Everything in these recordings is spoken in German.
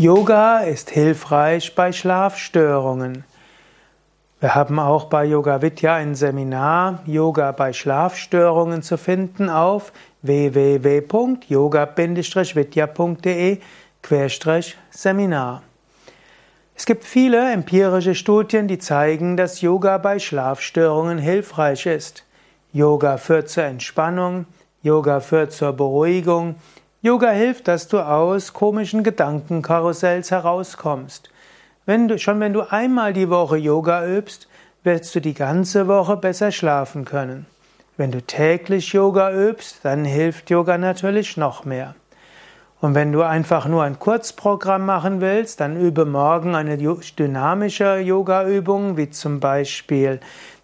Yoga ist hilfreich bei Schlafstörungen. Wir haben auch bei Yoga Vidya ein Seminar Yoga bei Schlafstörungen zu finden auf www.yoga-vidya.de-seminar. Es gibt viele empirische Studien, die zeigen, dass Yoga bei Schlafstörungen hilfreich ist. Yoga führt zur Entspannung, Yoga führt zur Beruhigung, Yoga hilft, dass du aus komischen Gedankenkarussells herauskommst. Wenn du, schon wenn du einmal die Woche Yoga übst, wirst du die ganze Woche besser schlafen können. Wenn du täglich Yoga übst, dann hilft Yoga natürlich noch mehr. Und wenn du einfach nur ein Kurzprogramm machen willst, dann übe morgen eine dynamische Yoga-Übung, wie zum Beispiel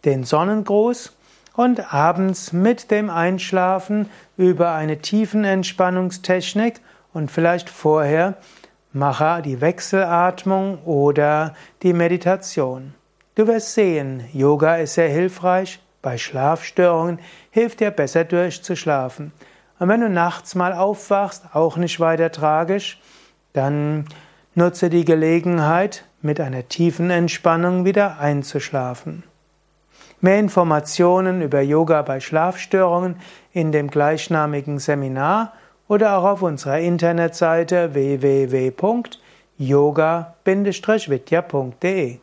den Sonnengruß und abends mit dem Einschlafen über eine Tiefenentspannungstechnik und vielleicht vorher mache die Wechselatmung oder die Meditation. Du wirst sehen, Yoga ist sehr hilfreich. Bei Schlafstörungen hilft dir besser durchzuschlafen. Und wenn du nachts mal aufwachst, auch nicht weiter tragisch, dann nutze die Gelegenheit, mit einer tiefen Entspannung wieder einzuschlafen. Mehr Informationen über Yoga bei Schlafstörungen in dem gleichnamigen Seminar oder auch auf unserer Internetseite www.yoga-vidya.de